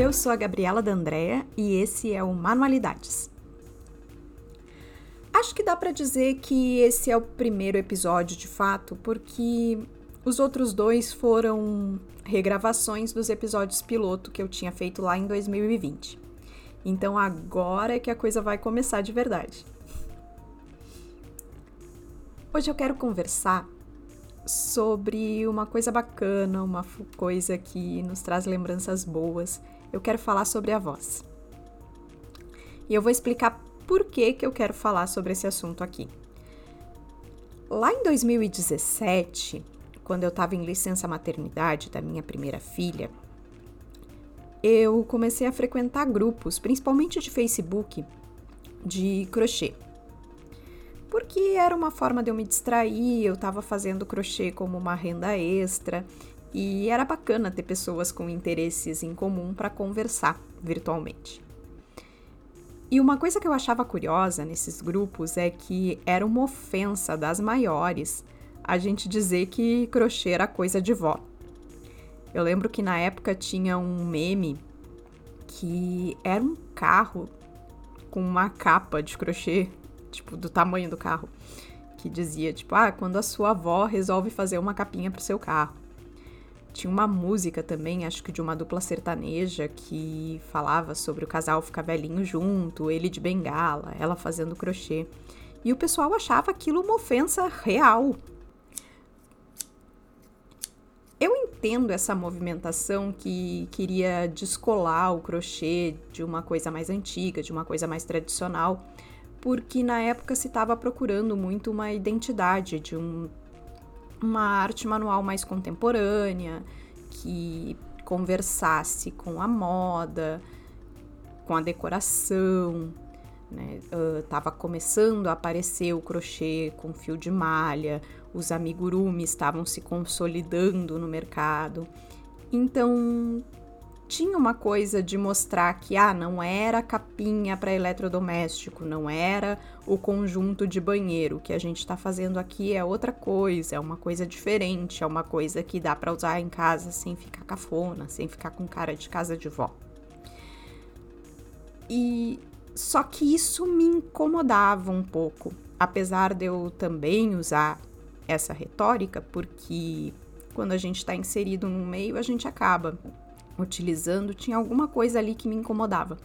Eu sou a Gabriela D'Andrea e esse é o Manualidades. Acho que dá para dizer que esse é o primeiro episódio de fato, porque os outros dois foram regravações dos episódios piloto que eu tinha feito lá em 2020. Então agora é que a coisa vai começar de verdade. Hoje eu quero conversar sobre uma coisa bacana, uma coisa que nos traz lembranças boas. Eu quero falar sobre a voz. E eu vou explicar por que, que eu quero falar sobre esse assunto aqui. Lá em 2017, quando eu estava em licença maternidade da minha primeira filha, eu comecei a frequentar grupos, principalmente de Facebook, de crochê porque era uma forma de eu me distrair, eu estava fazendo crochê como uma renda extra e era bacana ter pessoas com interesses em comum para conversar virtualmente. E uma coisa que eu achava curiosa nesses grupos é que era uma ofensa das maiores a gente dizer que crochê era coisa de vó. Eu lembro que na época tinha um meme que era um carro com uma capa de crochê tipo, do tamanho do carro, que dizia, tipo, ah, quando a sua avó resolve fazer uma capinha pro seu carro. Tinha uma música também, acho que de uma dupla sertaneja, que falava sobre o casal ficar velhinho junto, ele de bengala, ela fazendo crochê. E o pessoal achava aquilo uma ofensa real. Eu entendo essa movimentação que queria descolar o crochê de uma coisa mais antiga, de uma coisa mais tradicional, porque na época se estava procurando muito uma identidade de um, uma arte manual mais contemporânea, que conversasse com a moda, com a decoração. Né? Uh, tava começando a aparecer o crochê com fio de malha, os amigurumi estavam se consolidando no mercado. Então tinha uma coisa de mostrar que ah, não era capinha para eletrodoméstico, não era o conjunto de banheiro. O que a gente está fazendo aqui é outra coisa, é uma coisa diferente, é uma coisa que dá para usar em casa sem ficar cafona, sem ficar com cara de casa de vó. E só que isso me incomodava um pouco, apesar de eu também usar essa retórica, porque quando a gente está inserido no meio, a gente acaba utilizando, tinha alguma coisa ali que me incomodava.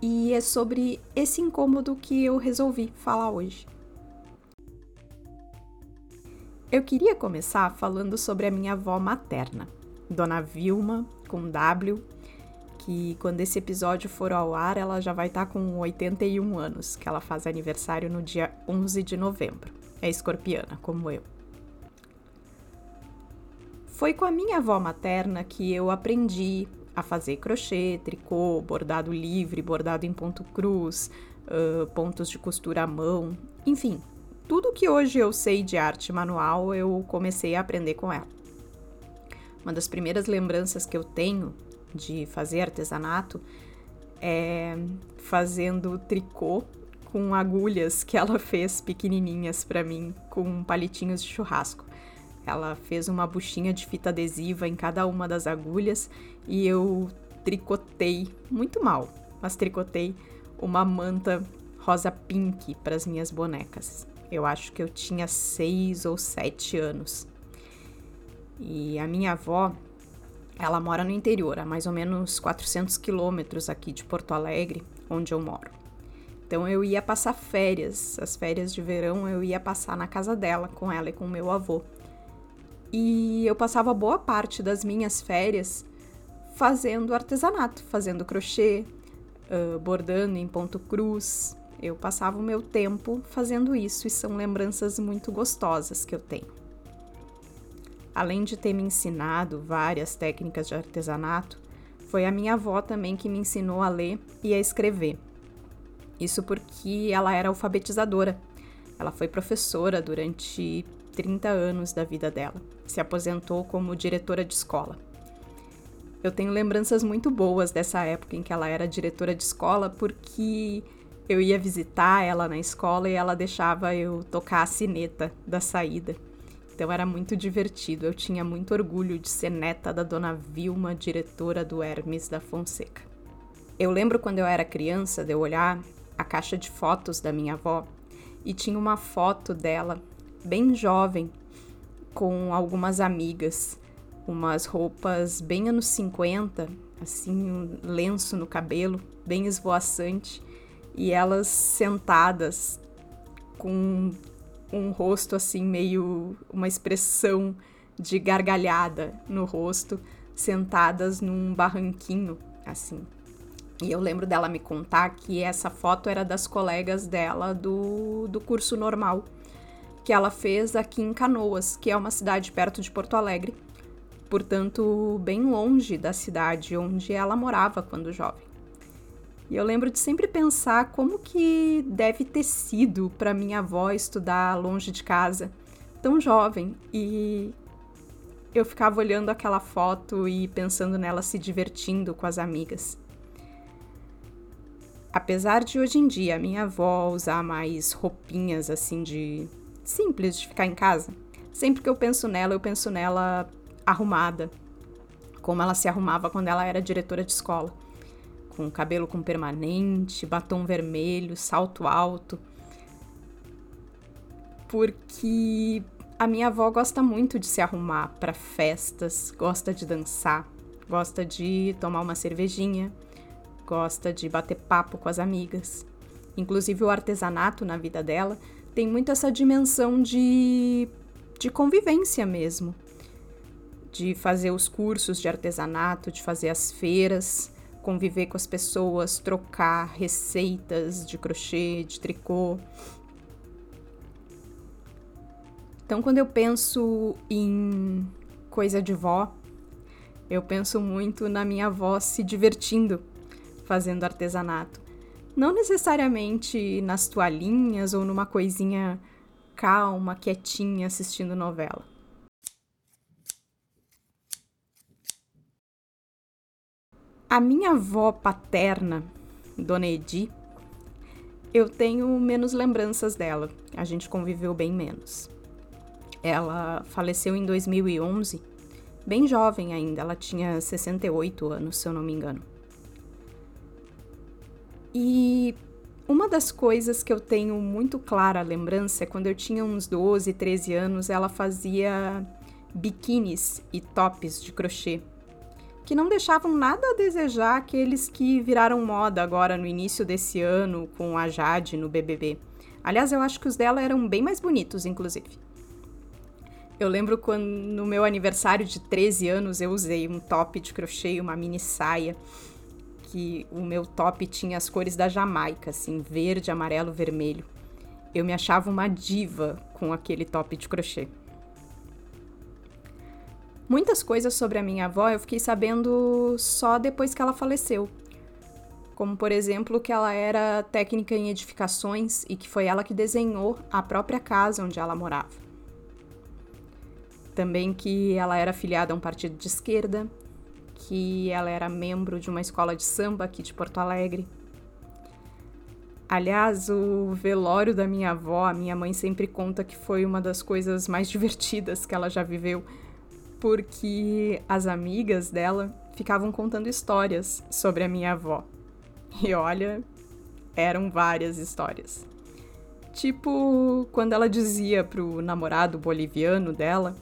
E é sobre esse incômodo que eu resolvi falar hoje. Eu queria começar falando sobre a minha avó materna, Dona Vilma, com W, que quando esse episódio for ao ar, ela já vai estar tá com 81 anos, que ela faz aniversário no dia 11 de novembro. É escorpiana, como eu. Foi com a minha avó materna que eu aprendi a fazer crochê, tricô, bordado livre, bordado em ponto cruz, uh, pontos de costura à mão, enfim, tudo que hoje eu sei de arte manual eu comecei a aprender com ela. Uma das primeiras lembranças que eu tenho de fazer artesanato é fazendo tricô com agulhas que ela fez pequenininhas para mim com palitinhos de churrasco. Ela fez uma buchinha de fita adesiva em cada uma das agulhas e eu tricotei, muito mal, mas tricotei uma manta rosa pink para as minhas bonecas. Eu acho que eu tinha seis ou sete anos. E a minha avó, ela mora no interior, a mais ou menos 400 quilômetros aqui de Porto Alegre, onde eu moro. Então eu ia passar férias, as férias de verão eu ia passar na casa dela com ela e com meu avô. E eu passava boa parte das minhas férias fazendo artesanato, fazendo crochê, uh, bordando em ponto cruz. Eu passava o meu tempo fazendo isso e são lembranças muito gostosas que eu tenho. Além de ter me ensinado várias técnicas de artesanato, foi a minha avó também que me ensinou a ler e a escrever. Isso porque ela era alfabetizadora. Ela foi professora durante 30 anos da vida dela. Se aposentou como diretora de escola. Eu tenho lembranças muito boas dessa época em que ela era diretora de escola, porque eu ia visitar ela na escola e ela deixava eu tocar a sineta da saída. Então era muito divertido. Eu tinha muito orgulho de ser neta da dona Vilma, diretora do Hermes da Fonseca. Eu lembro quando eu era criança de eu olhar a caixa de fotos da minha avó e tinha uma foto dela bem jovem com algumas amigas, umas roupas bem anos 50, assim, um lenço no cabelo, bem esvoaçante, e elas sentadas com um rosto assim meio uma expressão de gargalhada no rosto, sentadas num barranquinho assim. E eu lembro dela me contar que essa foto era das colegas dela do, do curso normal, que ela fez aqui em Canoas, que é uma cidade perto de Porto Alegre, portanto, bem longe da cidade onde ela morava quando jovem. E eu lembro de sempre pensar como que deve ter sido para minha avó estudar longe de casa, tão jovem, e eu ficava olhando aquela foto e pensando nela se divertindo com as amigas. Apesar de hoje em dia minha avó usar mais roupinhas assim de simples de ficar em casa, sempre que eu penso nela, eu penso nela arrumada, como ela se arrumava quando ela era diretora de escola, com cabelo com permanente, batom vermelho, salto alto. Porque a minha avó gosta muito de se arrumar para festas, gosta de dançar, gosta de tomar uma cervejinha, gosta de bater papo com as amigas. Inclusive, o artesanato na vida dela tem muito essa dimensão de, de convivência mesmo. De fazer os cursos de artesanato, de fazer as feiras, conviver com as pessoas, trocar receitas de crochê, de tricô. Então, quando eu penso em coisa de vó, eu penso muito na minha avó se divertindo fazendo artesanato. Não necessariamente nas toalhinhas ou numa coisinha calma, quietinha assistindo novela. A minha avó paterna, Dona Edi, eu tenho menos lembranças dela. A gente conviveu bem menos. Ela faleceu em 2011, bem jovem ainda, ela tinha 68 anos, se eu não me engano. E uma das coisas que eu tenho muito clara lembrança é quando eu tinha uns 12, 13 anos, ela fazia biquínis e tops de crochê, que não deixavam nada a desejar aqueles que viraram moda agora no início desse ano com a Jade no BBB. Aliás, eu acho que os dela eram bem mais bonitos, inclusive. Eu lembro quando no meu aniversário de 13 anos eu usei um top de crochê, uma mini saia que o meu top tinha as cores da Jamaica, assim, verde, amarelo, vermelho. Eu me achava uma diva com aquele top de crochê. Muitas coisas sobre a minha avó eu fiquei sabendo só depois que ela faleceu. Como, por exemplo, que ela era técnica em edificações e que foi ela que desenhou a própria casa onde ela morava. Também que ela era filiada a um partido de esquerda que ela era membro de uma escola de samba aqui de Porto Alegre. Aliás, o velório da minha avó, a minha mãe sempre conta que foi uma das coisas mais divertidas que ela já viveu, porque as amigas dela ficavam contando histórias sobre a minha avó. E olha, eram várias histórias. Tipo, quando ela dizia pro namorado boliviano dela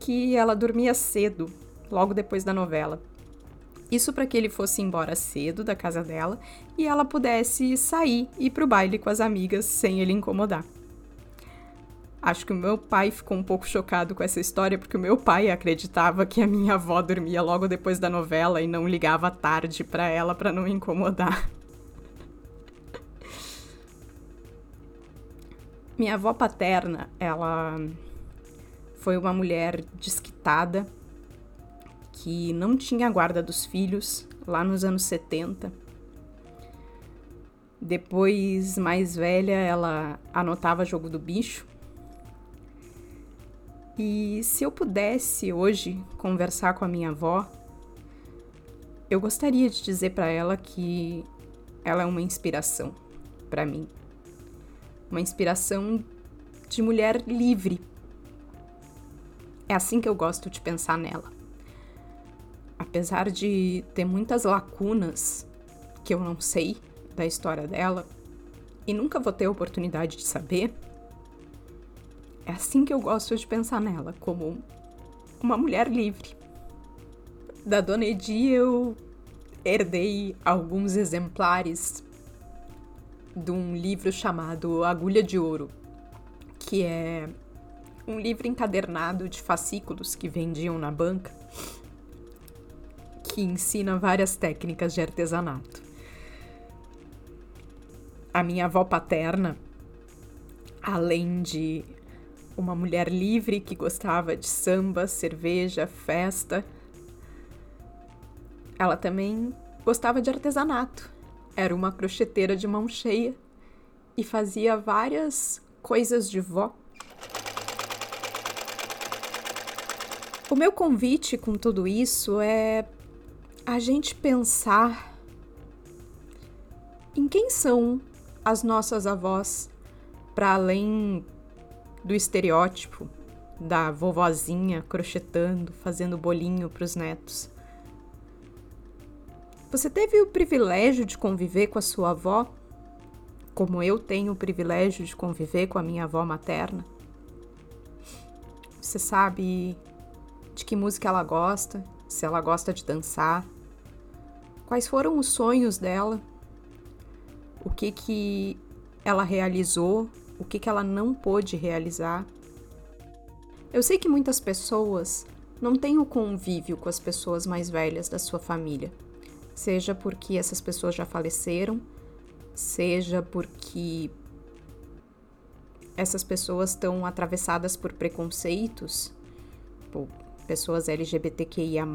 que ela dormia cedo, logo depois da novela. Isso para que ele fosse embora cedo da casa dela e ela pudesse sair e ir pro baile com as amigas sem ele incomodar. Acho que o meu pai ficou um pouco chocado com essa história, porque o meu pai acreditava que a minha avó dormia logo depois da novela e não ligava tarde para ela para não incomodar. Minha avó paterna, ela foi uma mulher desquitada, que não tinha guarda dos filhos lá nos anos 70. Depois, mais velha, ela anotava jogo do bicho. E se eu pudesse hoje conversar com a minha avó, eu gostaria de dizer para ela que ela é uma inspiração para mim. Uma inspiração de mulher livre. É assim que eu gosto de pensar nela. Apesar de ter muitas lacunas que eu não sei da história dela e nunca vou ter a oportunidade de saber, é assim que eu gosto de pensar nela, como uma mulher livre. Da Dona Edi eu herdei alguns exemplares de um livro chamado Agulha de Ouro, que é um livro encadernado de fascículos que vendiam na banca, que ensina várias técnicas de artesanato. A minha avó paterna, além de uma mulher livre que gostava de samba, cerveja, festa, ela também gostava de artesanato. Era uma crocheteira de mão cheia e fazia várias coisas de vó. O meu convite com tudo isso é a gente pensar em quem são as nossas avós, para além do estereótipo da vovozinha crochetando, fazendo bolinho para os netos. Você teve o privilégio de conviver com a sua avó, como eu tenho o privilégio de conviver com a minha avó materna? Você sabe de que música ela gosta, se ela gosta de dançar, quais foram os sonhos dela, o que que ela realizou, o que que ela não pôde realizar. Eu sei que muitas pessoas não têm o convívio com as pessoas mais velhas da sua família. Seja porque essas pessoas já faleceram, seja porque essas pessoas estão atravessadas por preconceitos, Pô, pessoas LGBTQIA,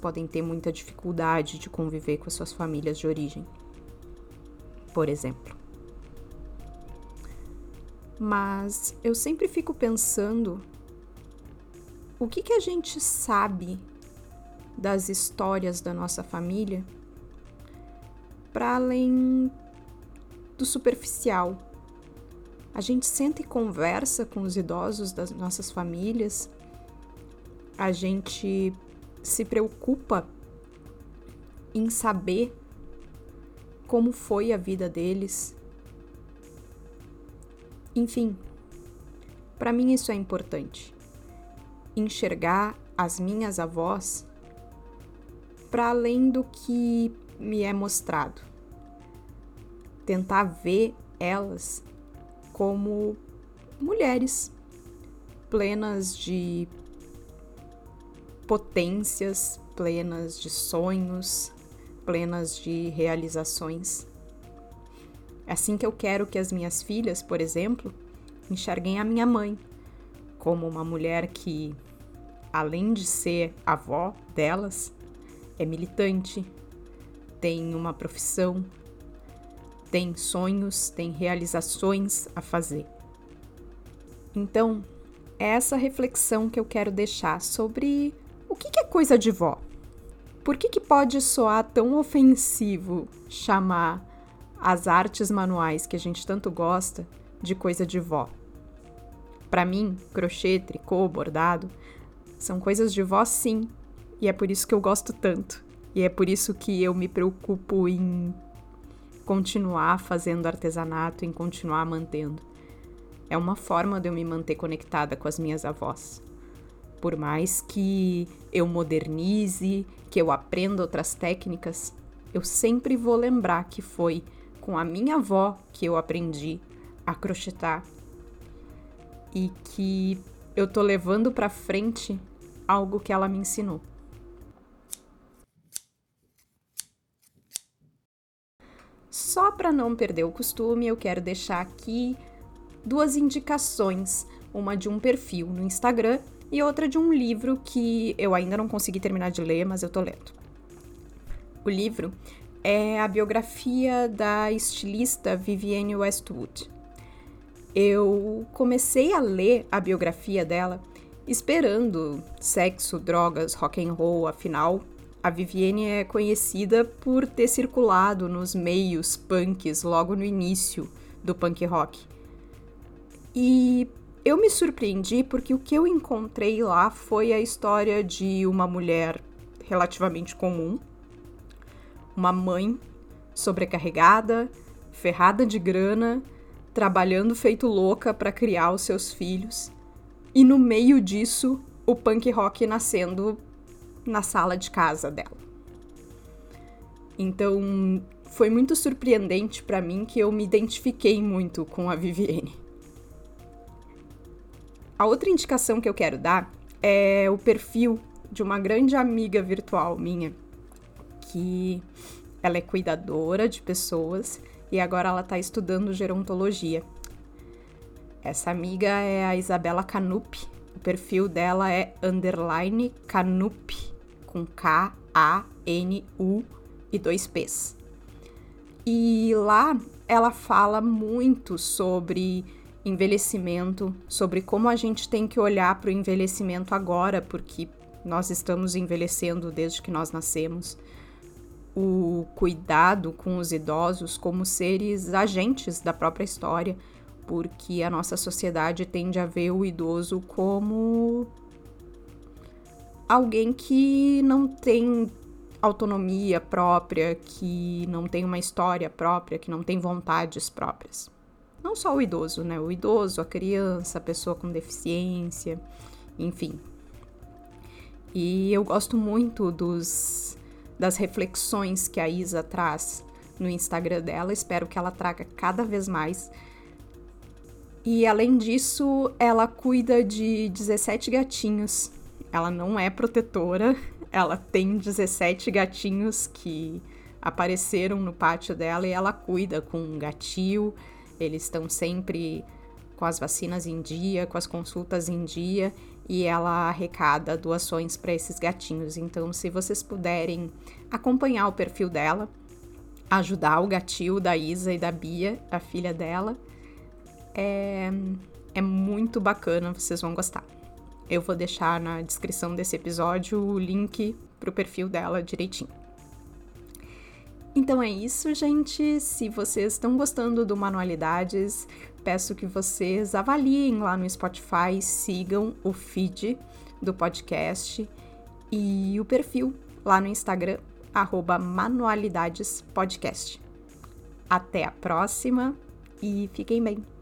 podem ter muita dificuldade de conviver com as suas famílias de origem, por exemplo. Mas eu sempre fico pensando o que, que a gente sabe das histórias da nossa família para além do superficial. A gente senta e conversa com os idosos das nossas famílias, a gente se preocupa em saber como foi a vida deles. Enfim, para mim isso é importante. Enxergar as minhas avós para além do que me é mostrado. Tentar ver elas como mulheres plenas de potências, plenas de sonhos, plenas de realizações. É assim que eu quero que as minhas filhas, por exemplo, enxerguem a minha mãe como uma mulher que, além de ser avó delas, é militante, tem uma profissão, tem sonhos, tem realizações a fazer. Então, é essa reflexão que eu quero deixar sobre o que é coisa de vó. Por que, que pode soar tão ofensivo chamar as artes manuais que a gente tanto gosta de coisa de vó? Para mim, crochê, tricô, bordado são coisas de vó sim, e é por isso que eu gosto tanto. E é por isso que eu me preocupo em continuar fazendo artesanato, em continuar mantendo. É uma forma de eu me manter conectada com as minhas avós. Por mais que eu modernize, que eu aprenda outras técnicas, eu sempre vou lembrar que foi com a minha avó que eu aprendi a crochetar e que eu tô levando para frente algo que ela me ensinou. Só para não perder o costume, eu quero deixar aqui duas indicações, uma de um perfil no Instagram e outra de um livro que eu ainda não consegui terminar de ler, mas eu tô lendo. O livro é a biografia da estilista Vivienne Westwood. Eu comecei a ler a biografia dela esperando sexo, drogas, rock and roll, afinal a Vivienne é conhecida por ter circulado nos meios punks logo no início do punk rock. E eu me surpreendi porque o que eu encontrei lá foi a história de uma mulher relativamente comum, uma mãe sobrecarregada, ferrada de grana, trabalhando feito louca para criar os seus filhos, e no meio disso, o punk rock nascendo na sala de casa dela. Então, foi muito surpreendente para mim que eu me identifiquei muito com a Vivienne. A outra indicação que eu quero dar é o perfil de uma grande amiga virtual minha, que ela é cuidadora de pessoas e agora ela está estudando gerontologia. Essa amiga é a Isabela Canup. O perfil dela é underline Canup, com K-A-N-U e dois P's. E lá ela fala muito sobre envelhecimento, sobre como a gente tem que olhar para o envelhecimento agora, porque nós estamos envelhecendo desde que nós nascemos. O cuidado com os idosos como seres agentes da própria história, porque a nossa sociedade tende a ver o idoso como alguém que não tem autonomia própria, que não tem uma história própria, que não tem vontades próprias. Não só o idoso, né? O idoso, a criança, a pessoa com deficiência, enfim. E eu gosto muito dos das reflexões que a Isa traz no Instagram dela. Espero que ela traga cada vez mais. E além disso, ela cuida de 17 gatinhos. Ela não é protetora, ela tem 17 gatinhos que apareceram no pátio dela e ela cuida com um gatil eles estão sempre com as vacinas em dia, com as consultas em dia e ela arrecada doações para esses gatinhos. Então, se vocês puderem acompanhar o perfil dela, ajudar o gatil da Isa e da Bia, a filha dela, é, é muito bacana, vocês vão gostar. Eu vou deixar na descrição desse episódio o link para o perfil dela direitinho. Então é isso, gente. Se vocês estão gostando do Manualidades, peço que vocês avaliem lá no Spotify, sigam o feed do podcast e o perfil lá no Instagram, Manualidadespodcast. Até a próxima e fiquem bem!